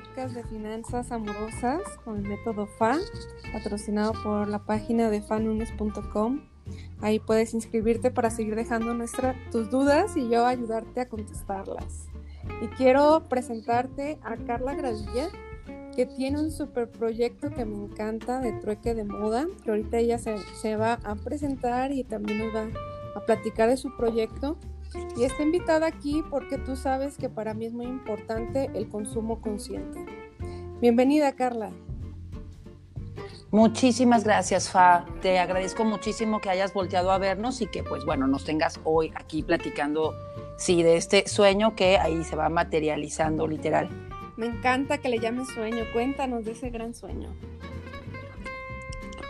Podcast de finanzas amorosas con el método FA, patrocinado por la página de fanunes.com. Ahí puedes inscribirte para seguir dejando nuestra, tus dudas y yo ayudarte a contestarlas. Y quiero presentarte a Carla Gradilla, que tiene un super proyecto que me encanta de trueque de moda, que ahorita ella se, se va a presentar y también nos va a platicar de su proyecto. Y está invitada aquí porque tú sabes que para mí es muy importante el consumo consciente. Bienvenida, Carla. Muchísimas gracias, Fa. Te agradezco muchísimo que hayas volteado a vernos y que, pues bueno, nos tengas hoy aquí platicando, sí, de este sueño que ahí se va materializando literal. Me encanta que le llames sueño. Cuéntanos de ese gran sueño.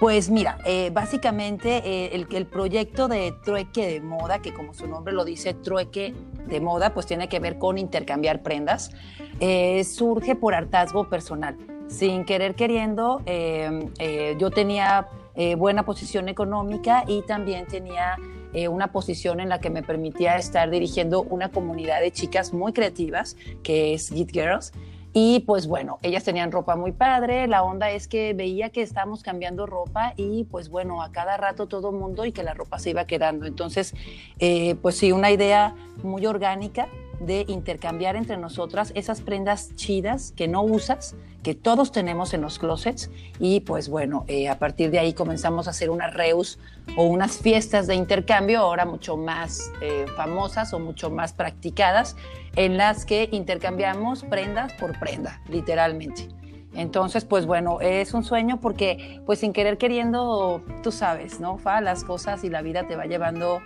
Pues mira, eh, básicamente eh, el, el proyecto de trueque de moda, que como su nombre lo dice, trueque de moda, pues tiene que ver con intercambiar prendas, eh, surge por hartazgo personal. Sin querer queriendo, eh, yo tenía buena posición económica y también tenía una posición en la que me permitía estar dirigiendo una comunidad de chicas muy creativas, que es Git Girls. Y pues bueno, ellas tenían ropa muy padre, la onda es que veía que estábamos cambiando ropa y pues bueno, a cada rato todo mundo y que la ropa se iba quedando. Entonces, eh, pues sí, una idea muy orgánica de intercambiar entre nosotras esas prendas chidas que no usas, que todos tenemos en los closets y pues bueno, eh, a partir de ahí comenzamos a hacer unas reus o unas fiestas de intercambio ahora mucho más eh, famosas o mucho más practicadas en las que intercambiamos prendas por prenda, literalmente. Entonces, pues bueno, es un sueño porque pues sin querer queriendo, tú sabes, ¿no? Fa, las cosas y la vida te va llevando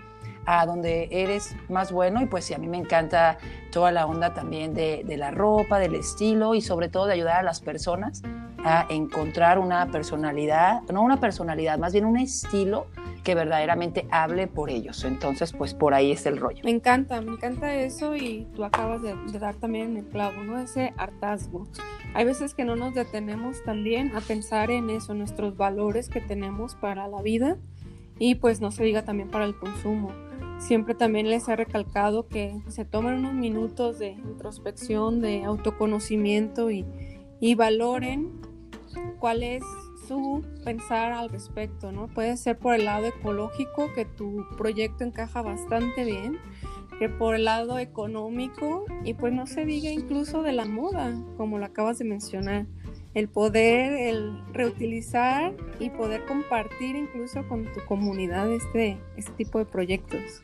a donde eres más bueno y pues sí, a mí me encanta toda la onda también de, de, la ropa, del estilo y sobre todo de ayudar a las personas a encontrar una personalidad, no una personalidad, más bien un estilo que verdaderamente hable por ellos. Entonces, pues por ahí es el rollo. Me encanta, me encanta eso y tú acabas de, de dar también en el clavo, ¿no? Ese hartazgo. Hay veces que no nos detenemos también a pensar en eso, nuestros valores que tenemos para la vida y pues no se diga también para el consumo. Siempre también les he recalcado que se tomen unos minutos de introspección, de autoconocimiento y, y valoren cuál es su pensar al respecto, ¿no? Puede ser por el lado ecológico, que tu proyecto encaja bastante bien, que por el lado económico y pues no se diga incluso de la moda, como lo acabas de mencionar. El poder, el reutilizar y poder compartir incluso con tu comunidad este, este tipo de proyectos.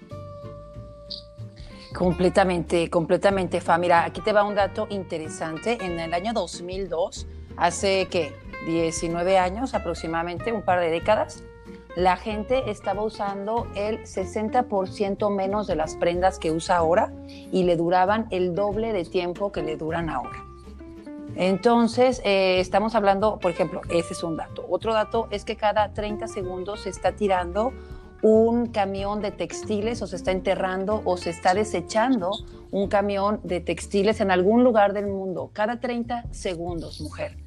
Completamente, completamente, Fa. Mira, aquí te va un dato interesante. En el año 2002, hace que 19 años aproximadamente, un par de décadas, la gente estaba usando el 60% menos de las prendas que usa ahora y le duraban el doble de tiempo que le duran ahora. Entonces, eh, estamos hablando, por ejemplo, ese es un dato. Otro dato es que cada 30 segundos se está tirando un camión de textiles o se está enterrando o se está desechando un camión de textiles en algún lugar del mundo. Cada 30 segundos, mujer.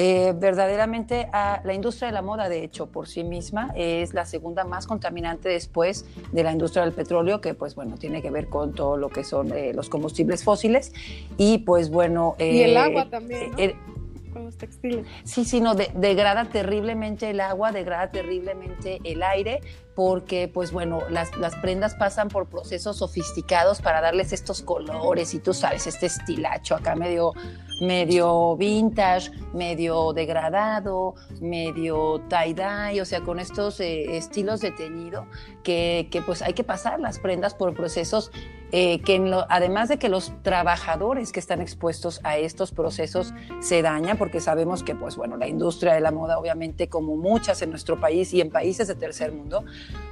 Eh, verdaderamente a la industria de la moda, de hecho, por sí misma es la segunda más contaminante después de la industria del petróleo, que pues bueno, tiene que ver con todo lo que son eh, los combustibles fósiles y pues bueno... Eh, y el agua también, ¿no? con los textiles. Sí, sí, no, de, degrada terriblemente el agua, degrada terriblemente el aire, porque pues bueno, las, las, prendas pasan por procesos sofisticados para darles estos colores y tú sabes, este estilacho acá medio, medio vintage, medio degradado, medio tie-dye, o sea, con estos eh, estilos de teñido que, que, pues hay que pasar las prendas por procesos eh, que además de que los trabajadores que están expuestos a estos procesos se dañan, porque sabemos que pues bueno, la industria de la moda obviamente como muchas en nuestro país y en países de tercer mundo,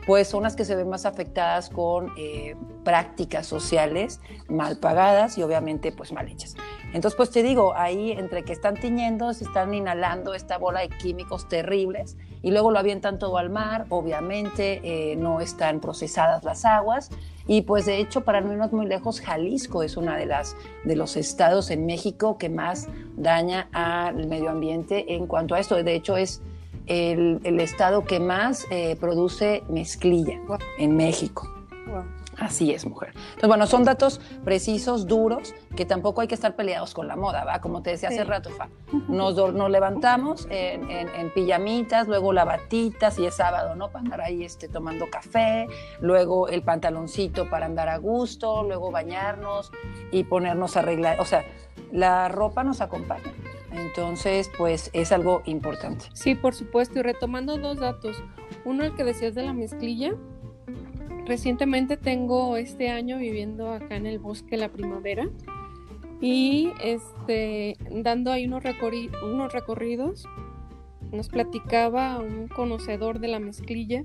pues son las que se ven más afectadas con eh, prácticas sociales mal pagadas y obviamente pues mal hechas. Entonces, pues te digo, ahí entre que están tiñendo, se están inhalando esta bola de químicos terribles y luego lo avientan todo al mar, obviamente eh, no están procesadas las aguas y pues de hecho para no irnos muy lejos, Jalisco es una de de los estados en México que más daña al medio ambiente en cuanto a esto. De hecho es el, estado que más eh, produce mezclilla en México. Así es, mujer. Entonces, bueno, son datos precisos, duros, que tampoco hay que estar peleados con la moda, ¿va? Como te decía hace rato, Fa. Nos, nos levantamos en, en, pijamitas, luego la batita, si es sábado, ¿no? Para andar ahí este, tomando café, luego el pantaloncito para andar a gusto, luego bañarnos y ponernos a arreglar. O sea, la ropa nos acompaña. Entonces, pues es algo importante. Sí, por supuesto. Y retomando dos datos. Uno, el que decías de la mezclilla. Recientemente tengo este año viviendo acá en el bosque la primavera y este dando ahí unos, recorridos nos platicaba un conocedor de la mezclilla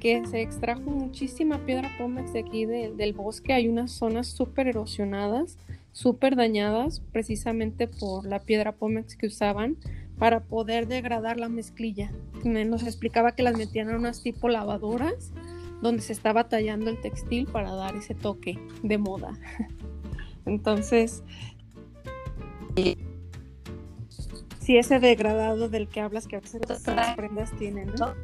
que se extrajo muchísima piedra pómex de aquí del bosque. Hay unas zonas súper erosionadas súper dañadas precisamente por la piedra Pómex que usaban para poder degradar la mezclilla. Nos explicaba que las metían en unas tipo lavadoras donde se estaba tallando el textil para dar ese toque de moda. Entonces, si ese degradado del que hablas que a veces las prendas tienen, ¿no?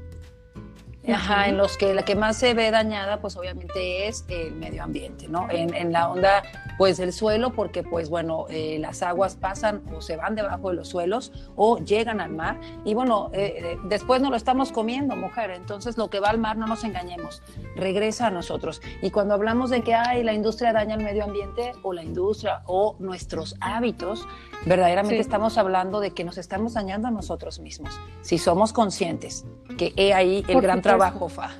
Ajá, en los que la que más se ve dañada, pues obviamente es el medio ambiente, ¿no? En, en la onda pues el suelo porque pues bueno, eh, las aguas pasan o se van debajo de los suelos o llegan al mar. Y bueno, eh, eh, después no lo estamos comiendo, mujer, entonces lo que va al mar no nos engañemos, regresa a nosotros. Y cuando hablamos de que hay la industria daña el medio ambiente o la industria o nuestros hábitos, verdaderamente estamos hablando de que nos estamos dañando a nosotros mismos, si somos conscientes, que he ahí el gran trabajo, Fa.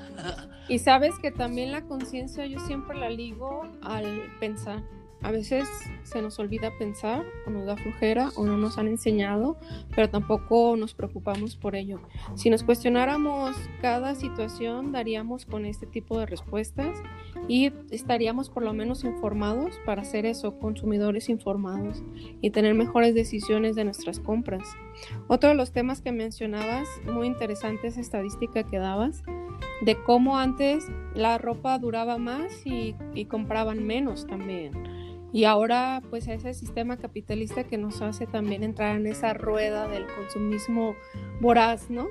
Y sabes que también la conciencia yo siempre la ligo al pensar. A veces se nos olvida pensar o nos da flojera o no nos han enseñado, pero tampoco nos preocupamos por ello. Si nos cuestionáramos cada situación, daríamos con este tipo de respuestas y estaríamos por lo menos informados para hacer eso, consumidores informados y tener mejores decisiones de nuestras compras. Otro de los temas que mencionabas, muy interesante esa estadística que dabas, de cómo antes la ropa duraba más y, y compraban menos también. Y ahora pues ese sistema capitalista que nos hace también entrar en esa rueda del consumismo voraz, ¿no?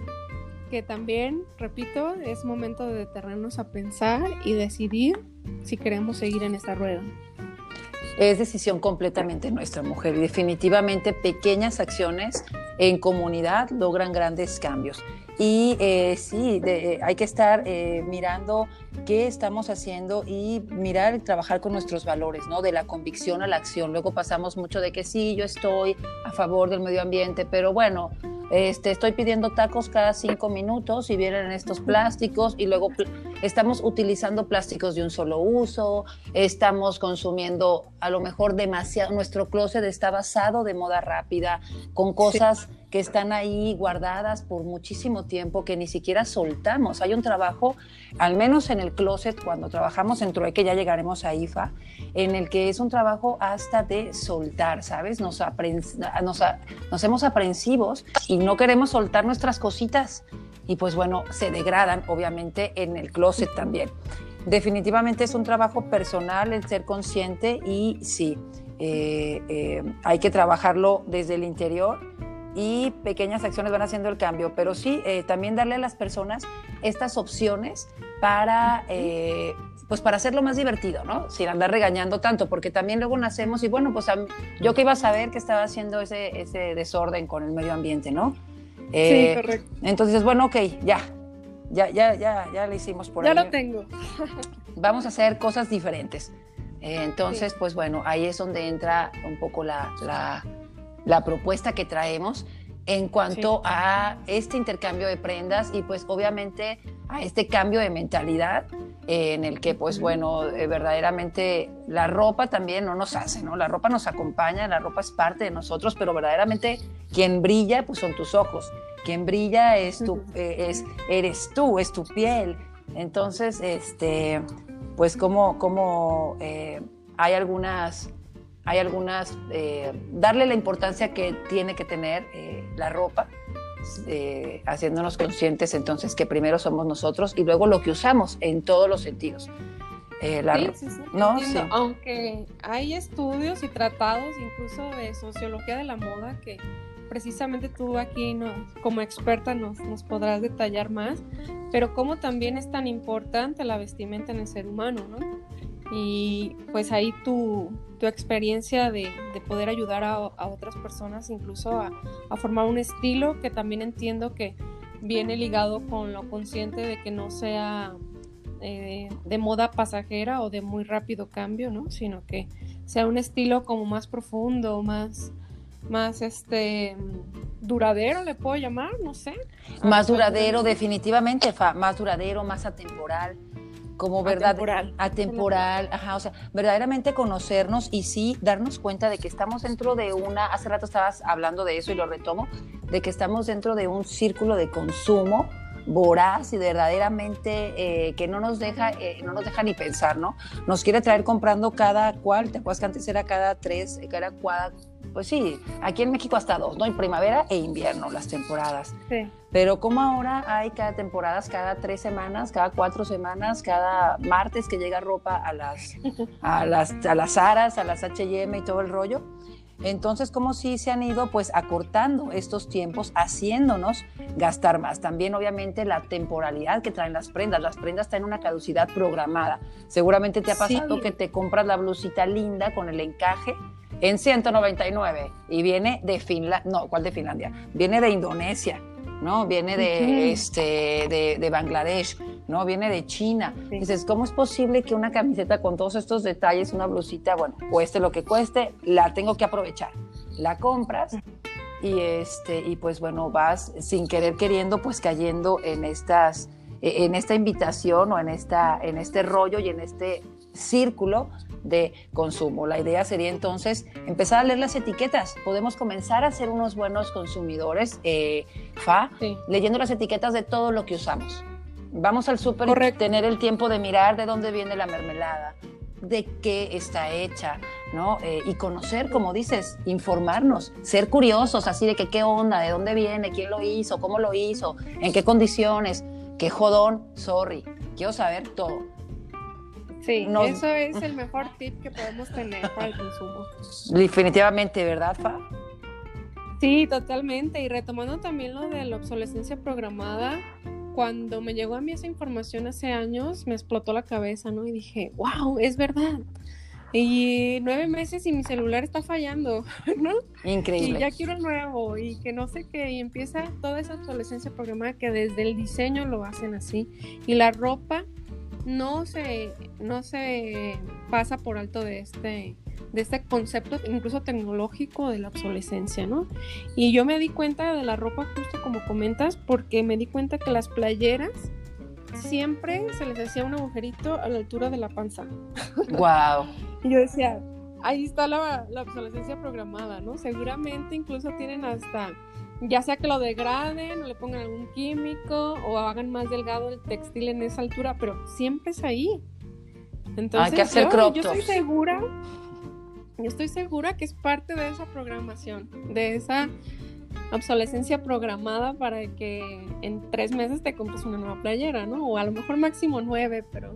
Que también, repito, es momento de detenernos a pensar y decidir si queremos seguir en esa rueda. Es decisión completamente nuestra mujer y definitivamente pequeñas acciones en comunidad logran grandes cambios. Y eh, sí, hay que estar eh, mirando qué estamos haciendo y mirar y trabajar con nuestros valores, ¿no? De la convicción a la acción. Luego pasamos mucho de que sí, yo estoy a favor del medio ambiente, pero bueno, este, estoy pidiendo tacos cada cinco minutos y vienen estos plásticos y luego estamos utilizando plásticos de un solo uso, estamos consumiendo a lo mejor demasiado, nuestro closet está basado de moda rápida, con cosas que están ahí guardadas por muchísimo tiempo que ni siquiera soltamos. Hay un trabajo, al menos en el closet, cuando trabajamos en Trueque, ya llegaremos a IFA, en el que es un trabajo hasta de soltar, ¿sabes? Nos, nos, nos hacemos aprensivos y no queremos soltar nuestras cositas. Y pues bueno, se degradan obviamente en el closet también. Definitivamente es un trabajo personal el ser consciente y sí, eh, eh, hay que trabajarlo desde el interior y pequeñas acciones van haciendo el cambio, pero sí, eh, también darle a las personas estas opciones para, eh, pues para hacerlo más divertido, ¿no? Sin andar regañando tanto, porque también luego nacemos y bueno, pues yo que iba a saber que estaba haciendo ese, ese desorden con el medio ambiente, ¿no? sí, eh, correcto. Entonces, bueno, ok, ya, ya, ya, ya, ya lo hicimos por ahí. Ya lo tengo. Vamos a hacer cosas diferentes. entonces, pues bueno, ahí es donde entra un poco la la propuesta que traemos en cuanto a este intercambio de prendas y pues obviamente a este cambio de mentalidad en el que pues bueno, eh, verdaderamente la ropa también no nos hace, ¿no? La ropa nos acompaña, la ropa es parte de nosotros, pero verdaderamente quien brilla pues son tus ojos, quien brilla es tu, eh, es, eres tú, es tu piel, Entonces, este, pues como, como eh, hay algunas, hay algunas, eh, darle la importancia que tiene que tener eh, la ropa, haciéndonos conscientes entonces que primero somos nosotros y luego lo que usamos en todos los sentidos. sí, sí, sí, ¿no? Aunque hay estudios y tratados incluso de sociología de la moda que precisamente tú aquí como experta nos, nos podrás detallar más, pero cómo también es tan importante la vestimenta en el ser humano, ¿no? Y pues ahí tu, tu experiencia de, de, poder ayudar a, a, otras personas incluso a, a, formar un estilo que también entiendo que viene ligado con lo consciente de que no sea eh, de moda pasajera o de muy rápido cambio, ¿no? Sino que sea un estilo como más profundo, más, más este duradero le puedo llamar, no sé. Más duradero, definitivamente, más duradero, más atemporal. Como verdad, atemporal. atemporal, ajá, o sea, verdaderamente conocernos y sí darnos cuenta de que estamos dentro de una, hace rato estabas hablando de eso y lo retomo, de que estamos dentro de un círculo de consumo voraz y verdaderamente eh, que no nos deja eh, no nos deja ni pensar, ¿no? Nos quiere traer comprando cada cual, te acuerdas que antes era cada tres, cada, cada pues sí, aquí en México hasta dos, ¿no? En primavera e invierno, las temporadas. Sí. Pero como ahora hay cada temporada, cada tres semanas, cada cuatro semanas, cada martes que llega ropa a las, a las, a las Aras, a las H&M y todo el rollo. Entonces, como si se han ido pues acortando estos tiempos, haciéndonos gastar más. También, obviamente, la temporalidad que traen las prendas. Las prendas traen una caducidad programada. Seguramente te ha pasado que te compras la blusita linda con el encaje en 199 y viene de Finlandia, no, ¿cuál de Finlandia? Viene de Indonesia, ¿no? Viene de, este, de, Bangladesh, ¿no? Viene de China. Dices, ¿cómo es posible que una camiseta con todos estos detalles, una blusita, bueno, cueste lo que cueste, la tengo que aprovechar? La compras y, este, y pues bueno, vas sin querer queriendo, pues cayendo en estas en esta invitación o en, esta, en este rollo y en este círculo de consumo. La idea sería entonces empezar a leer las etiquetas. Podemos comenzar a ser unos buenos consumidores, eh, Fa, leyendo las etiquetas de todo lo que usamos. Vamos al súper y tener el tiempo de mirar de dónde viene la mermelada, de qué está hecha, ¿no? Eh, y conocer, como dices, informarnos, ser curiosos, así de que qué onda, de dónde viene, quién lo hizo, cómo lo hizo, en qué condiciones, qué jodón, sorry, quiero saber todo. Sí, eso es el mejor tip que podemos tener para el consumo. Definitivamente, ¿verdad, Fa? Sí, totalmente. Y retomando también lo de la obsolescencia programada, cuando me llegó a mí esa información hace años, me explotó la cabeza, ¿no? Y dije, wow, es verdad. Y nueve meses y mi celular está fallando, ¿no? Increíble. Y ya quiero el nuevo y que no sé qué. Y empieza toda esa obsolescencia programada que desde el diseño lo hacen así. Y la ropa no se, no se pasa por alto de este, de este concepto incluso tecnológico de la obsolescencia, ¿no? Y yo me di cuenta de la ropa justo como comentas porque me di cuenta que las playeras siempre se les hacía un agujerito a la altura de la panza. Wow. y yo decía, ahí está la, la obsolescencia programada, ¿no? Seguramente incluso tienen hasta ya sea que lo degraden o le pongan algún químico o hagan más delgado el textil en esa altura, pero siempre es ahí. Entonces, Hay que hacer yo, yo estoy segura, yo estoy segura que es parte de esa programación, de esa obsolescencia programada para que en tres meses te compres una nueva playera, ¿no? O a lo mejor máximo nueve, pero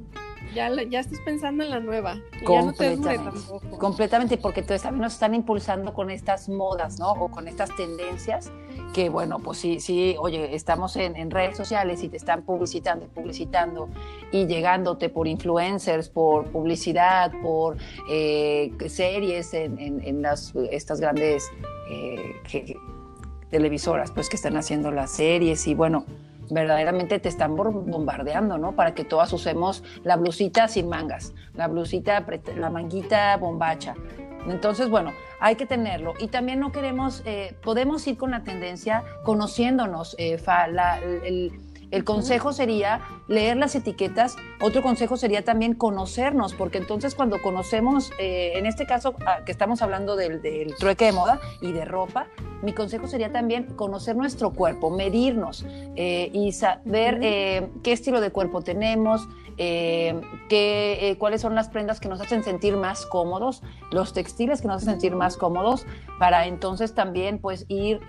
ya, ya estás pensando en la nueva. Y ya no te tampoco. Completamente, porque también nos están impulsando con estas modas, ¿no? O con estas tendencias que, bueno, pues sí, sí, oye, estamos en, redes sociales y te están publicitando, publicitando y llegándote por influencers, por publicidad, por eh, series en, las, estas grandes eh, televisoras, pues que están haciendo las series y, bueno, verdaderamente te están bombardeando, ¿no? Para que todas usemos la blusita sin mangas, la blusita, la manguita bombacha. Entonces, bueno, hay que tenerlo. Y también no queremos, eh, podemos ir con la tendencia conociéndonos, eh, el, consejo sería leer las etiquetas. Otro consejo sería también conocernos, porque entonces cuando conocemos, eh, en este caso ah, que estamos hablando del, del, trueque de moda y de ropa, mi consejo sería también conocer nuestro cuerpo, medirnos eh, y saber eh, qué estilo de cuerpo tenemos, eh, qué, cuáles son las prendas que nos hacen sentir más cómodos, los textiles que nos hacen sentir más cómodos, para entonces también pues ir,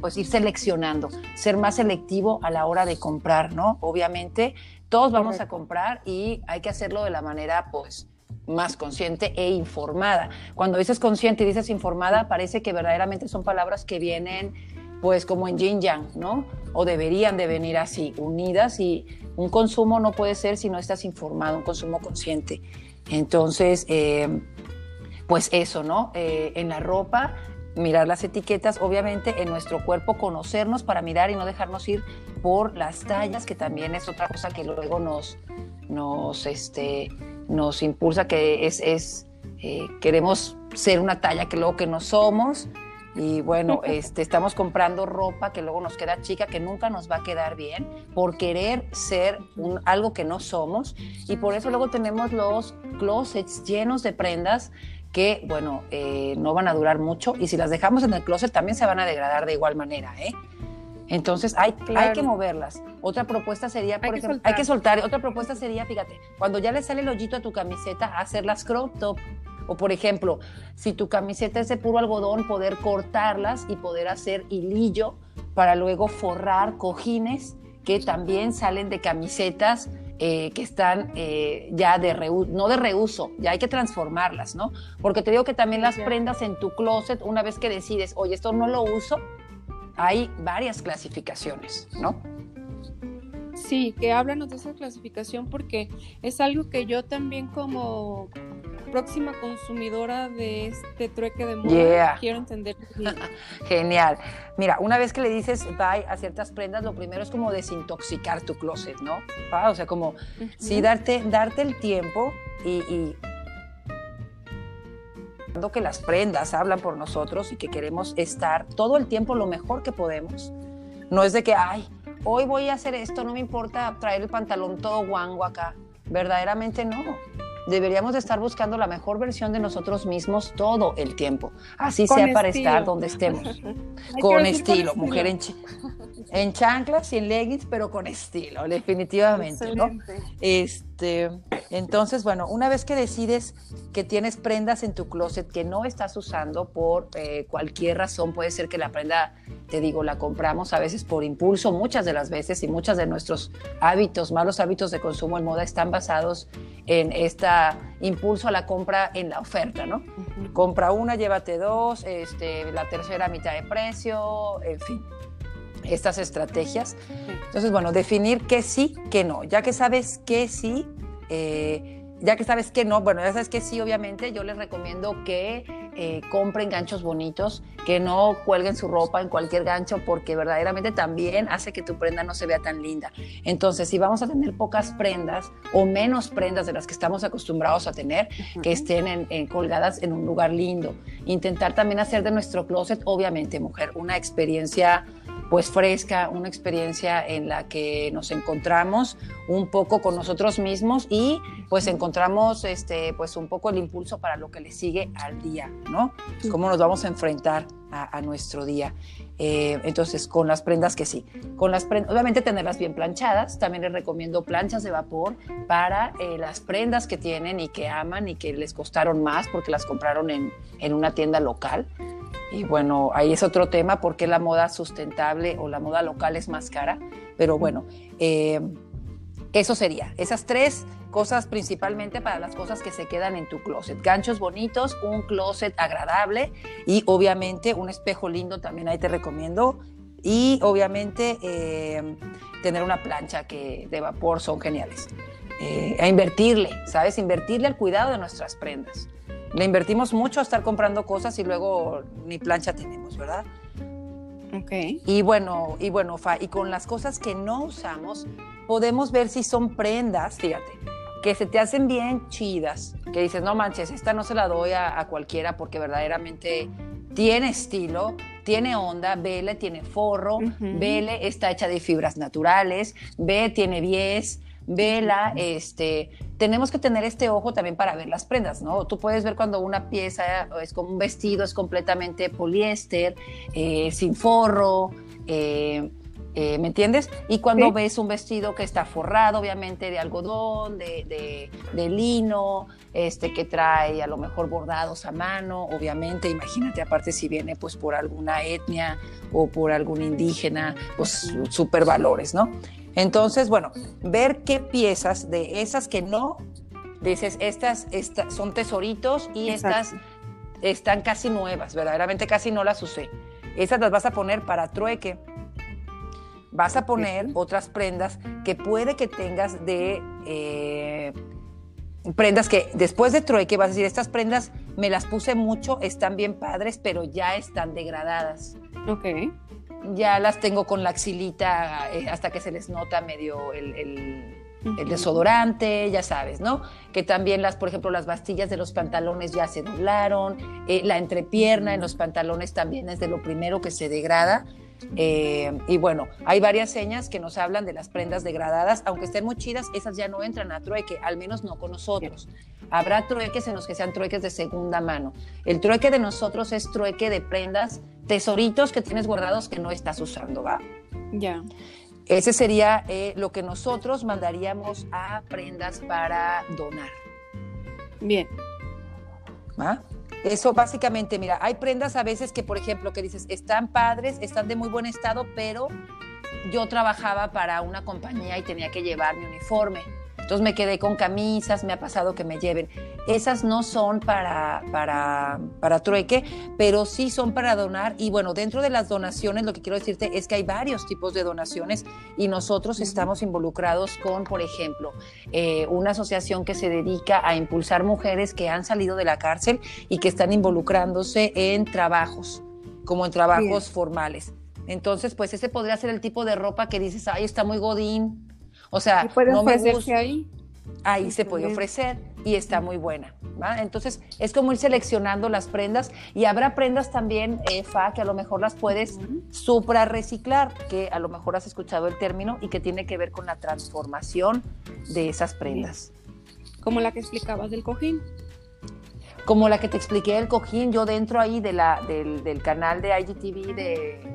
pues ir seleccionando, ser más selectivo a la hora de comprar, ¿no? Obviamente todos vamos a comprar y hay que hacerlo de la manera pues más consciente e informada. Cuando dices consciente y dices informada, parece que verdaderamente son palabras que vienen pues como en yin yang, ¿no? O deberían de venir así, unidas y un consumo no puede ser si no estás informado, un consumo consciente. Entonces, eh, pues eso, ¿no? Eh, en la ropa, mirar las etiquetas, obviamente en nuestro cuerpo, conocernos para mirar y no dejarnos ir por las tallas, que también es otra cosa que luego nos, nos, este, nos impulsa, que es, es eh, queremos ser una talla que luego que no somos. Y bueno, este, estamos comprando ropa que luego nos queda chica, que nunca nos va a quedar bien, por querer ser un, algo que no somos. Y por eso luego tenemos los closets llenos de prendas que, bueno, eh, no van a durar mucho. Y si las dejamos en el closet, también se van a degradar de igual manera, ¿eh? Entonces hay, hay que moverlas. Otra propuesta sería, por ejemplo, hay que soltar. Otra propuesta sería, fíjate, cuando ya le sale el hoyito a tu camiseta, hacerlas crop top. O por ejemplo, si tu camiseta es de puro algodón, poder cortarlas y poder hacer hilillo para luego forrar cojines que también salen de camisetas eh, que están eh, ya de reuso, no de reuso, ya hay que transformarlas, ¿no? Porque te digo que también las prendas en tu closet, una vez que decides, oye, esto no lo uso, hay varias clasificaciones, ¿no? Sí, que háblanos de esa clasificación porque es algo que yo también como próxima consumidora de este trueque de moda quiero entender. Genial. Mira, una vez que le dices bye a ciertas prendas, lo primero es como desintoxicar tu closet, ¿no? Ah, o sea, como sí darte, darte el tiempo y, y que las prendas hablan por nosotros y que queremos estar todo el tiempo lo mejor que podemos. No es de que, ay, hoy voy a hacer esto, no me importa traer el pantalón todo guango acá. Verdaderamente no. Deberíamos de estar buscando la mejor versión de nosotros mismos todo el tiempo. Así sea para estar donde estemos. con estilo, mujer en, en chanclas y en leggings, pero con estilo, definitivamente, ¿no? Este, entonces, bueno, una vez que decides que tienes prendas en tu closet que no estás usando por eh, cualquier razón, puede ser que la prenda, te digo, la compramos a veces por impulso, muchas de las veces, y muchas de nuestros hábitos, malos hábitos de consumo en moda están basados en este impulso a la compra en la oferta, ¿no? Compra una, llévate dos, este, la tercera mitad de precio, en fin estas estrategias. Entonces, bueno, definir qué sí, qué no. Ya que sabes qué sí, eh, ya que sabes que no, bueno, ya sabes que sí, obviamente, yo les recomiendo que eh, compren ganchos bonitos, que no cuelguen su ropa en cualquier gancho, porque verdaderamente también hace que tu prenda no se vea tan linda. Entonces, si vamos a tener pocas prendas o menos prendas de las que estamos acostumbrados a tener, que estén en, colgadas en un lugar lindo. Intentar también hacer de nuestro closet, obviamente, mujer, una experiencia pues fresca, una experiencia en la que nos encontramos un poco con nosotros mismos y pues encontramos este pues un poco el impulso para lo que le sigue al día, ¿no? Cómo nos vamos a enfrentar a, nuestro día. Eh, entonces, con las prendas que sí. Con las prendas, obviamente tenerlas bien planchadas. También les recomiendo planchas de vapor para eh, las prendas que tienen y que aman y que les costaron más porque las compraron en, en una tienda local. Y bueno, ahí es otro tema, porque la moda sustentable o la moda local es más cara. Pero bueno, eh, eso sería, esas tres cosas principalmente para las cosas que se quedan en tu closet. Ganchos bonitos, un closet agradable y obviamente un espejo lindo también ahí te recomiendo. Y obviamente eh, tener una plancha que de vapor son geniales. Eh, a invertirle, ¿sabes? Invertirle al cuidado de nuestras prendas le invertimos mucho a estar comprando cosas y luego ni plancha tenemos, ¿verdad? Ok. Y bueno, y bueno, Fa, y con las cosas que no usamos, podemos ver si son prendas, fíjate, que se te hacen bien chidas, que dices, no manches, esta no se la doy a, cualquiera porque verdaderamente tiene estilo, tiene onda, vele, tiene forro, vele, está hecha de fibras naturales, ve, tiene bies, vela, este, tenemos que tener este ojo también para ver las prendas, ¿no? Tú puedes ver cuando una pieza es como un vestido, es completamente poliéster, eh, sin forro, eh, eh, ¿Me entiendes? Y cuando ves un vestido que está forrado, obviamente, de algodón, de, de, lino, este, que trae a lo mejor bordados a mano, obviamente, imagínate, aparte si viene pues por alguna etnia o por algún indígena, pues super valores, ¿no? Entonces, bueno, ver qué piezas de esas que no, dices, estas, estas son tesoritos y estas están casi nuevas, verdaderamente casi no las usé. Esas las vas a poner para trueque vas a poner otras prendas que puede que tengas de eh, prendas que después de trueque vas a decir, estas prendas me las puse mucho, están bien padres, pero ya están degradadas. Ok. Ya las tengo con la axilita eh, hasta que se les nota medio el, desodorante, ya sabes, ¿no? Que también las, por ejemplo, las bastillas de los pantalones ya se doblaron, eh, la entrepierna en los pantalones también es de lo primero que se degrada. Eh, y bueno, hay varias señas que nos hablan de las prendas degradadas, aunque estén muy chidas, esas ya no entran a trueque, al menos no con nosotros. Habrá trueques en los que sean trueques de segunda mano. El trueque de nosotros es trueque de prendas, tesoritos que tienes guardados que no estás usando, ¿va? Ya. Ese sería eh, lo que nosotros mandaríamos a prendas para donar. Bien. ¿Va? Eso básicamente, mira, hay prendas a veces que, por ejemplo, que dices, están padres, están de muy buen estado, pero yo trabajaba para una compañía y tenía que llevar mi uniforme. Entonces me quedé con camisas, me ha pasado que me lleven. Esas no son para, para, para trueque, pero sí son para donar. Y bueno, dentro de las donaciones, lo que quiero decirte es que hay varios tipos de donaciones y nosotros estamos involucrados con, por ejemplo, eh, una asociación que se dedica a impulsar mujeres que han salido de la cárcel y que están involucrándose en trabajos, como en trabajos formales. Entonces, pues ese podría ser el tipo de ropa que dices, ay, está muy godín, o sea, no me gusta. ahí? Ahí se puede ofrecer y está muy buena. Entonces, es como ir seleccionando las prendas y habrá prendas también, eh, Fa, que a lo mejor las puedes supra reciclar, que a lo mejor has escuchado el término y que tiene que ver con la transformación de esas prendas. Como la que explicabas del cojín. Como la que te expliqué del cojín, yo dentro ahí de la, del, canal de IGTV de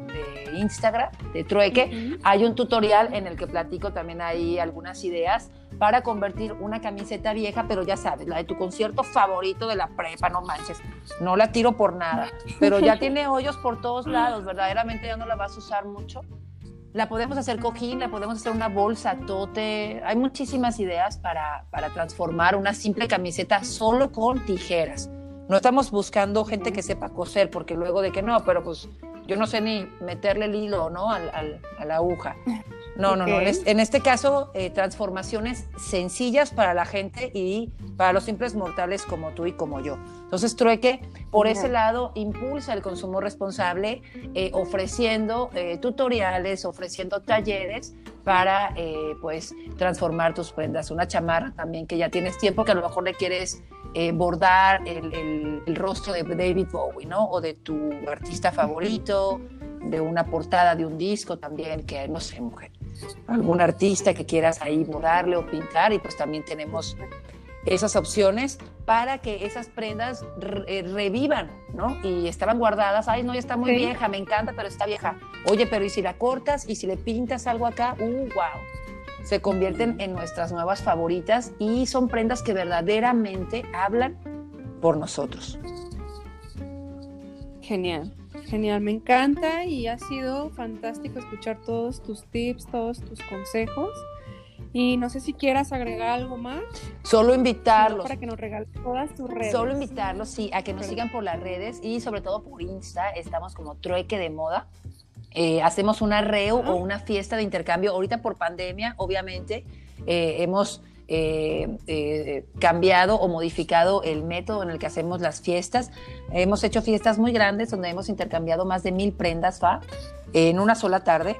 Instagram de Trueque, hay un tutorial en el que platico también ahí algunas ideas para convertir una camiseta vieja, pero ya sabes, la de tu concierto favorito de la prepa, no manches, no la tiro por nada, pero ya tiene hoyos por todos lados, verdaderamente ya no la vas a usar mucho. La podemos hacer cojín, la podemos hacer una bolsa, tote. Hay muchísimas ideas para, para transformar una simple camiseta solo con tijeras. No estamos buscando gente que sepa coser, porque luego de que no, pero pues yo no sé ni meterle el hilo, ¿no? Al, a la aguja. No, no, no. En este caso, eh, transformaciones sencillas para la gente y para los simples mortales como tú y como yo. Entonces, Trueque, por ese lado, impulsa el consumo responsable, eh, ofreciendo eh, tutoriales, ofreciendo talleres para, pues, transformar tus prendas. Una chamarra también que ya tienes tiempo, que a lo mejor le quieres bordar el, el, rostro de David Bowie, ¿no? O de tu artista favorito, de una portada de un disco también, que no sé, mujer algún artista que quieras ahí bordarle o pintar y pues también tenemos esas opciones para que esas prendas eh, revivan, ¿no? Y estaban guardadas, ay, no, ya está muy vieja, me encanta, pero está vieja. Oye, pero ¿y si la cortas y si le pintas algo acá? ¡Uh, wow! Se convierten en nuestras nuevas favoritas y son prendas que verdaderamente hablan por nosotros. Genial. Genial, me encanta y ha sido fantástico escuchar todos tus tips, todos tus consejos. Y no sé si quieras agregar algo más. Solo invitarlos. Para que nos regalen todas tus redes. Solo invitarlos, sí, a que nos sigan por las redes y sobre todo por Insta. Estamos como Trueque de Moda. Eh, hacemos una reo o una fiesta de intercambio. Ahorita por pandemia, obviamente, eh, hemos eh, eh, cambiado o modificado el método en el que hacemos las fiestas. Hemos hecho fiestas muy grandes donde hemos intercambiado más de mil prendas ¿va? en una sola tarde.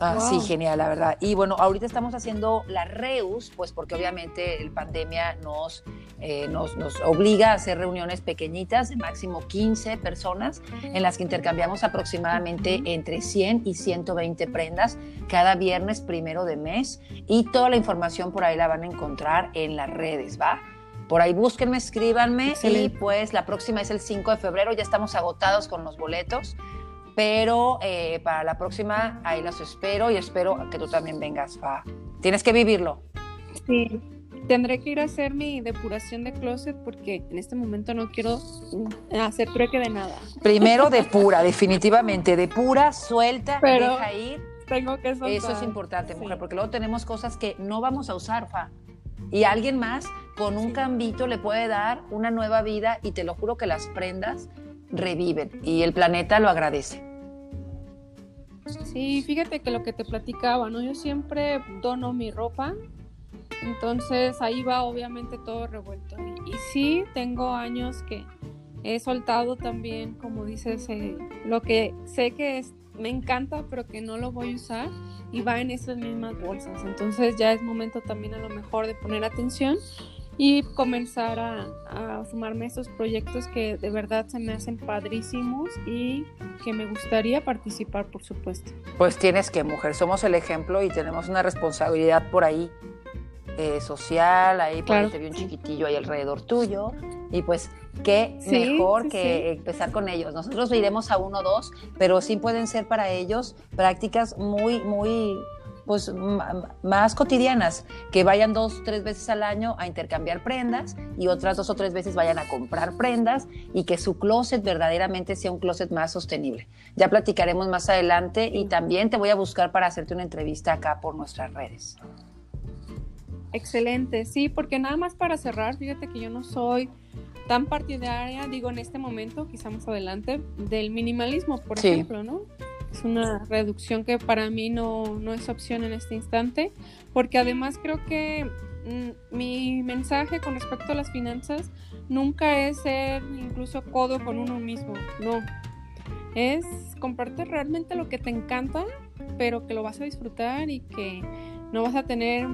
Ah, Sí, genial, la verdad. Y bueno, ahorita estamos haciendo la Reus, pues porque obviamente el pandemia nos, eh, nos, nos, obliga a hacer reuniones pequeñitas de máximo 15 personas en las que intercambiamos aproximadamente entre 100 y 120 prendas cada viernes primero de mes. Y toda la información por ahí la van a encontrar en las redes, ¿va? Por ahí búsquenme, escríbanme y pues la próxima es el 5 de febrero, ya estamos agotados con los boletos pero eh, para la próxima ahí los espero y espero que tú también vengas. Pa. Tienes que vivirlo. Sí, tendré que ir a hacer mi depuración de closet porque en este momento no quiero mm, hacer trueque de nada. Primero depura, definitivamente, depura, suelta, pero deja ir. Tengo que soltar. Eso es importante, mujer, porque luego tenemos cosas que no vamos a usar, Fa. Y alguien más con un cambito le puede dar una nueva vida y te lo juro que las prendas reviven y el planeta lo agradece. Sí, fíjate que lo que te platicaba, ¿no? Yo siempre dono mi ropa, entonces ahí va obviamente todo revuelto. Y, sí, tengo años que he soltado también, como dices, eh, lo que sé que es, me encanta, pero que no lo voy a usar y va en esas mismas bolsas. Entonces ya es momento también a lo mejor de poner atención y comenzar a, sumarme a estos proyectos que de verdad se me hacen padrísimos y que me gustaría participar, por supuesto. Pues tienes que, mujer, somos el ejemplo y tenemos una responsabilidad por ahí eh, social, ahí por ahí te vi un chiquitillo ahí alrededor tuyo y pues qué mejor que empezar con ellos. Nosotros iremos a uno o dos, pero sí pueden ser para ellos prácticas muy, muy pues más cotidianas, que vayan dos, tres veces al año a intercambiar prendas y otras dos o tres veces vayan a comprar prendas y que su closet verdaderamente sea un closet más sostenible. Ya platicaremos más adelante y también te voy a buscar para hacerte una entrevista acá por nuestras redes. Excelente, sí, porque nada más para cerrar, fíjate que yo no soy tan partidaria, digo en este momento, quizá más adelante, del minimalismo, por ejemplo, ¿no? Es una reducción que para mí no, no es opción en este instante, porque además creo que mm, mi mensaje con respecto a las finanzas nunca es ser incluso codo con uno mismo, no. Es comprarte realmente lo que te encanta, pero que lo vas a disfrutar y que no vas a tener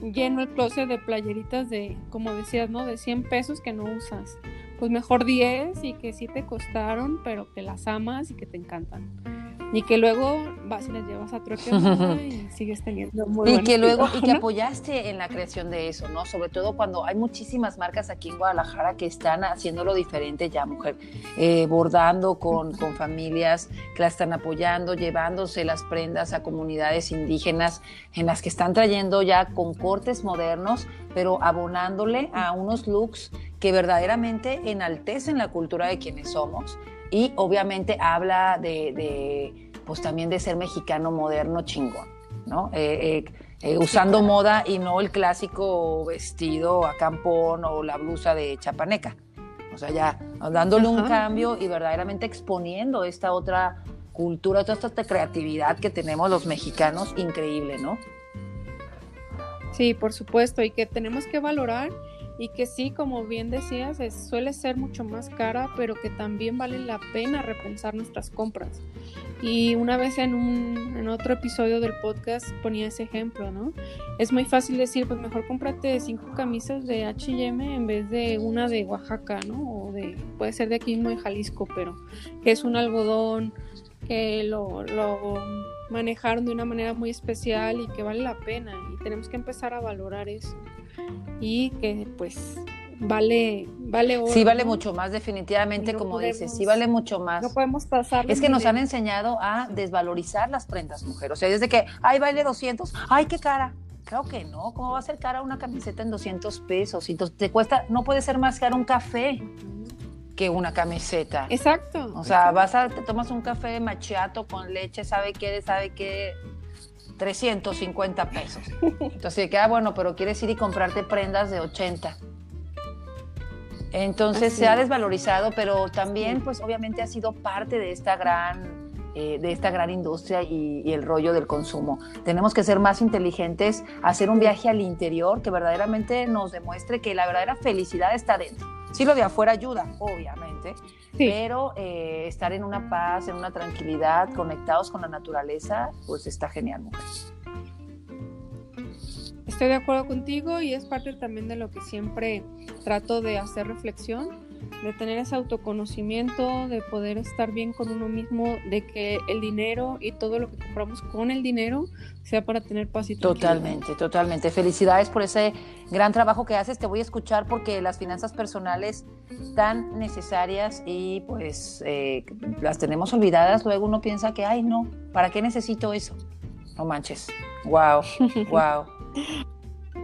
lleno el closet de playeritas de, como decías, ¿no? De 100 pesos que no usas. Pues mejor 10 y que sí te costaron, pero que las amas y que te encantan. Y que luego vas y las llevas a troque y sigues teniendo muy Y que luego, y que apoyaste en la creación de eso, ¿no? Sobre todo cuando hay muchísimas marcas aquí en Guadalajara que están haciéndolo diferente ya, mujer, eh, bordando con, con familias que la están apoyando, llevándose las prendas a comunidades indígenas en las que están trayendo ya con cortes modernos, pero abonándole a unos looks que verdaderamente enaltecen la cultura de quienes somos y obviamente habla de, pues también de ser mexicano moderno chingón, ¿no? Eh, eh, eh, usando moda y no el clásico vestido a campón o la blusa de chapaneca. O sea, ya dándole un cambio y verdaderamente exponiendo esta otra cultura, toda esta creatividad que tenemos los mexicanos, increíble, ¿no? Sí, por supuesto, y que tenemos que valorar y que sí, como bien decías, suele ser mucho más cara, pero que también vale la pena repensar nuestras compras. Y una vez en otro episodio del podcast ponía ese ejemplo, ¿no? Es muy fácil decir, pues mejor cómprate cinco camisas de H&M en vez de una de Oaxaca, ¿no? O de, puede ser de aquí mismo de Jalisco, pero que es un algodón que lo, lo manejaron de una manera muy especial y que vale la pena. Y tenemos que empezar a valorar eso y que pues vale vale oro, sí vale mucho más definitivamente como dices sí vale mucho más. no podemos pasar es que nos han enseñado a desvalorizar las prendas mujer o sea desde que ay vale 200 ay qué cara Creo que no, ¿cómo va a ser cara una camiseta en 200 pesos? Si te cuesta, no puede ser más caro un café que una camiseta. Exacto. O sea, vas a, te tomas un café machiato con leche, sabe qué, sabe qué, 350 pesos. Entonces queda bueno, pero quieres ir y comprarte prendas de 80. Entonces se ha desvalorizado, pero también pues obviamente ha sido parte de esta gran eh, de esta gran industria y, el rollo del consumo. Tenemos que ser más inteligentes, hacer un viaje al interior que verdaderamente nos demuestre que la verdadera felicidad está dentro. Sí, lo de afuera ayuda, obviamente, pero eh, estar en una paz, en una tranquilidad, conectados con la naturaleza, pues está genial, mujer. Estoy de acuerdo contigo y es parte también de lo que siempre trato de hacer reflexión de tener ese autoconocimiento, de poder estar bien con uno mismo, de que el dinero y todo lo que compramos con el dinero sea para tener paz y. Totalmente, totalmente. Felicidades por ese gran trabajo que haces. Te voy a escuchar porque las finanzas personales tan necesarias y pues eh, las tenemos olvidadas. Luego uno piensa que, ay, no, ¿para qué necesito eso? No manches. Wow, wow.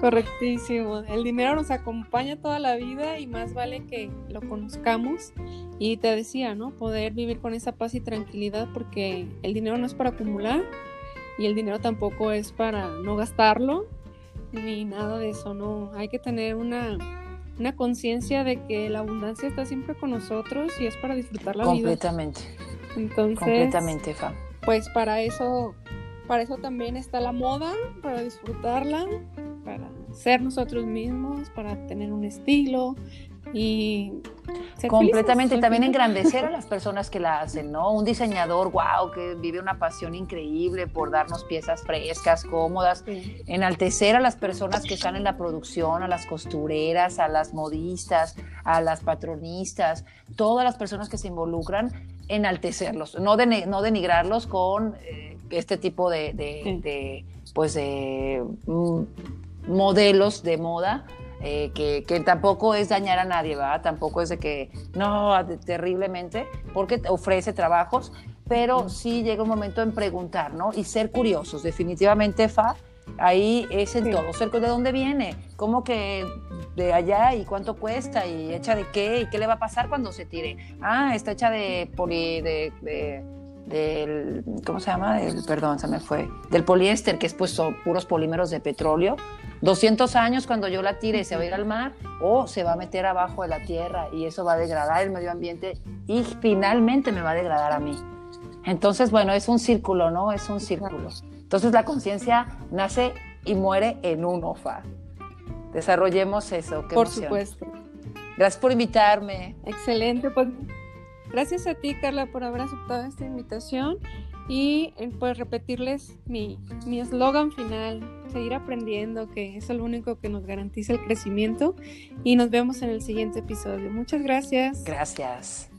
Correctísimo. El dinero nos acompaña toda la vida y más vale que lo conozcamos. Y te decía, ¿no? Poder vivir con esa paz y tranquilidad porque el dinero no es para acumular y el dinero tampoco es para no gastarlo ni nada de eso, ¿no? Hay que tener una, una conciencia de que la abundancia está siempre con nosotros y es para disfrutar la vida. Completamente. Entonces, completamente, Fa. Pues para eso, para eso también está la moda, para disfrutarla ser nosotros mismos, para tener un estilo y completamente también engrandecer a las personas que la hacen, ¿no? Un diseñador, wow, que vive una pasión increíble por darnos piezas frescas, cómodas, enaltecer a las personas que están en la producción, a las costureras, a las modistas, a las patronistas, todas las personas que se involucran, enaltecerlos, no, no denigrarlos con eh, este tipo de, de pues de mm, modelos de moda, eh, que, tampoco es dañar a nadie, ¿verdad? Tampoco es de que, no, terriblemente, porque ofrece trabajos, pero sí llega un momento en preguntar, ¿no? Y ser curiosos, definitivamente, Fa, ahí es en todo, cerco de dónde viene, cómo que de allá y cuánto cuesta y hecha de qué y qué le va a pasar cuando se tire. Ah, está hecha de poli, de del, ¿cómo se llama? El, perdón, se me fue, del poliéster, que es pues son puros polímeros de petróleo. 200 años cuando yo la tire se va a ir al mar o se va a meter abajo de la tierra y eso va a degradar el medio ambiente y finalmente me va a degradar a mí. Entonces, bueno, es un círculo, ¿no? Es un círculo. Entonces la conciencia nace y muere en uno, Fa. Desarrollemos eso. por supuesto. Gracias por invitarme. Excelente, pues Gracias a ti, Carla, por haber aceptado esta invitación y eh, pues repetirles mi eslogan final, seguir aprendiendo, que es lo único que nos garantiza el crecimiento y nos vemos en el siguiente episodio. Muchas gracias. Gracias.